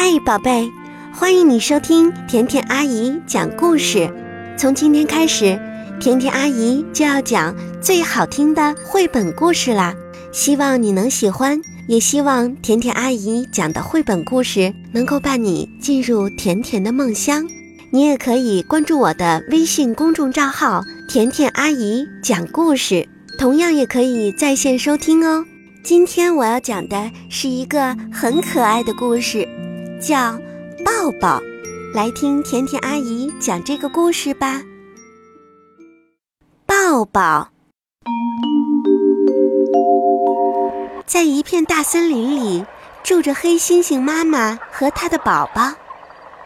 嗨，宝贝，欢迎你收听甜甜阿姨讲故事。从今天开始，甜甜阿姨就要讲最好听的绘本故事啦。希望你能喜欢，也希望甜甜阿姨讲的绘本故事能够伴你进入甜甜的梦乡。你也可以关注我的微信公众账号“甜甜阿姨讲故事”，同样也可以在线收听哦。今天我要讲的是一个很可爱的故事，叫《抱抱》。来听甜甜阿姨讲这个故事吧。抱抱，在一片大森林里，住着黑猩猩妈妈和她的宝宝。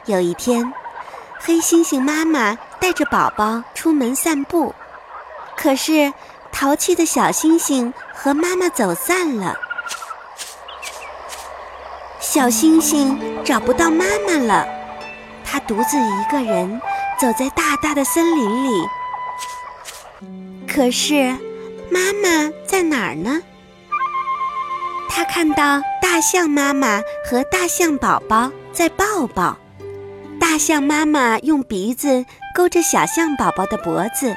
有一天，黑猩猩妈妈带着宝宝出门散步，可是淘气的小猩猩和妈妈走散了。小星星找不到妈妈了，它独自一个人走在大大的森林里。可是，妈妈在哪儿呢？它看到大象妈妈和大象宝宝在抱抱。大象妈妈用鼻子勾着小象宝宝的脖子，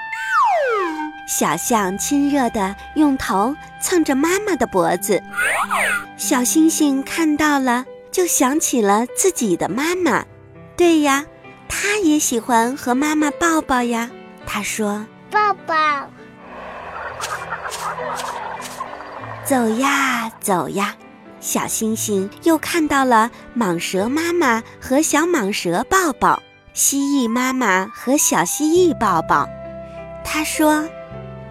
小象亲热地用头蹭着妈妈的脖子。小星星看到了，就想起了自己的妈妈。对呀，它也喜欢和妈妈抱抱呀。它说：“抱抱。”走呀走呀。小星星又看到了蟒蛇妈妈和小蟒蛇抱抱，蜥蜴妈妈和小蜥蜴抱抱。他说：“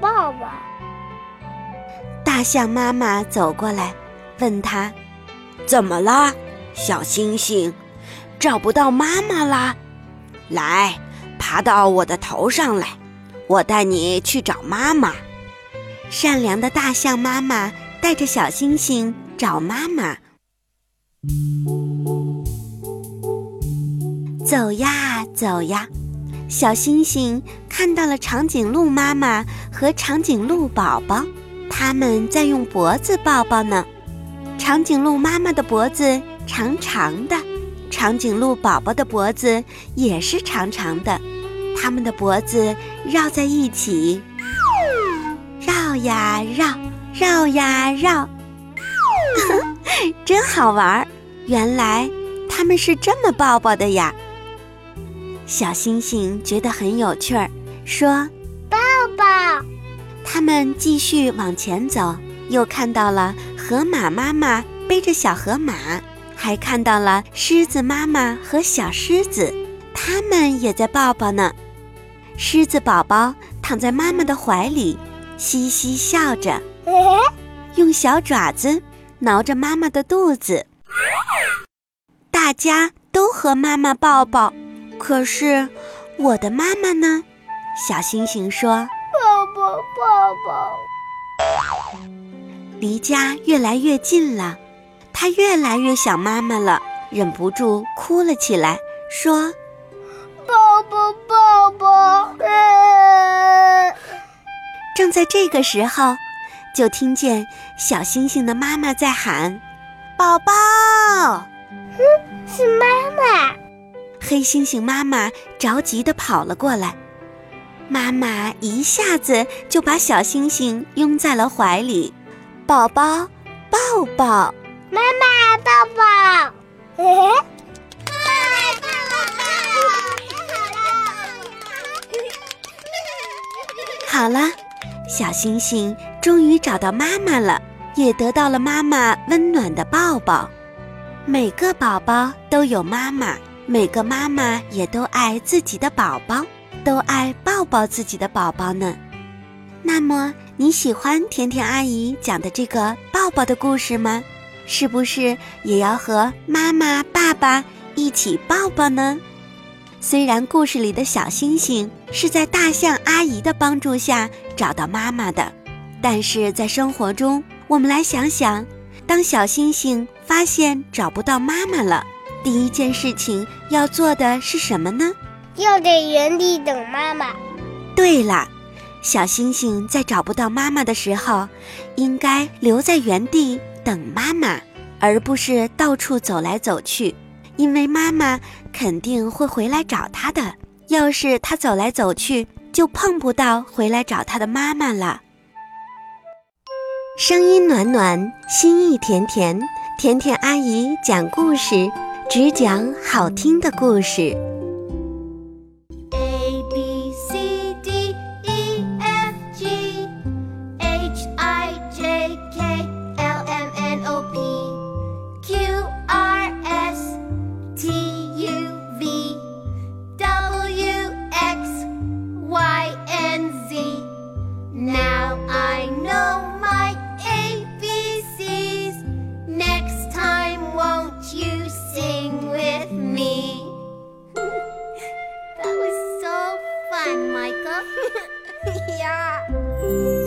抱抱。”大象妈妈走过来，问他：“怎么啦，小星星？找不到妈妈啦？来，爬到我的头上来，我带你去找妈妈。”善良的大象妈妈带着小星星。找妈妈，走呀走呀，小星星看到了长颈鹿妈妈和长颈鹿宝宝，他们在用脖子抱抱呢。长颈鹿妈妈的脖子长长的，长颈鹿宝宝的脖子也是长长的，它们的脖子绕在一起，绕呀绕，绕呀绕。真好玩儿！原来他们是这么抱抱的呀。小星星觉得很有趣儿，说：“抱抱。”他们继续往前走，又看到了河马妈妈背着小河马，还看到了狮子妈妈和小狮子，他们也在抱抱呢。狮子宝宝躺在妈妈的怀里，嘻嘻笑着，用小爪子。挠着妈妈的肚子，大家都和妈妈抱抱，可是我的妈妈呢？小星星说：“爸爸，爸爸。”离家越来越近了，他越来越想妈妈了，忍不住哭了起来，说：“抱抱抱抱。”正在这个时候。就听见小星星的妈妈在喊：“宝宝！”黑猩猩妈妈着急地跑了过来，妈妈一下子就把小星星拥在了怀里。宝宝，抱抱！妈妈，抱抱！好了，小星星。终于找到妈妈了，也得到了妈妈温暖的抱抱。每个宝宝都有妈妈，每个妈妈也都爱自己的宝宝，都爱抱抱自己的宝宝呢。那么你喜欢甜甜阿姨讲的这个抱抱的故事吗？是不是也要和妈妈、爸爸一起抱抱呢？虽然故事里的小星星是在大象阿姨的帮助下找到妈妈的。但是在生活中，我们来想想，当小星星发现找不到妈妈了，第一件事情要做的是什么呢？要在原地等妈妈。对了，小星星在找不到妈妈的时候，应该留在原地等妈妈，而不是到处走来走去，因为妈妈肯定会回来找他的。要是他走来走去，就碰不到回来找他的妈妈了。声音暖暖，心意甜甜，甜甜阿姨讲故事，只讲好听的故事。A B C D E F G H I J K L M N O P Q R S T U V W X Y N Z Now I. 呀.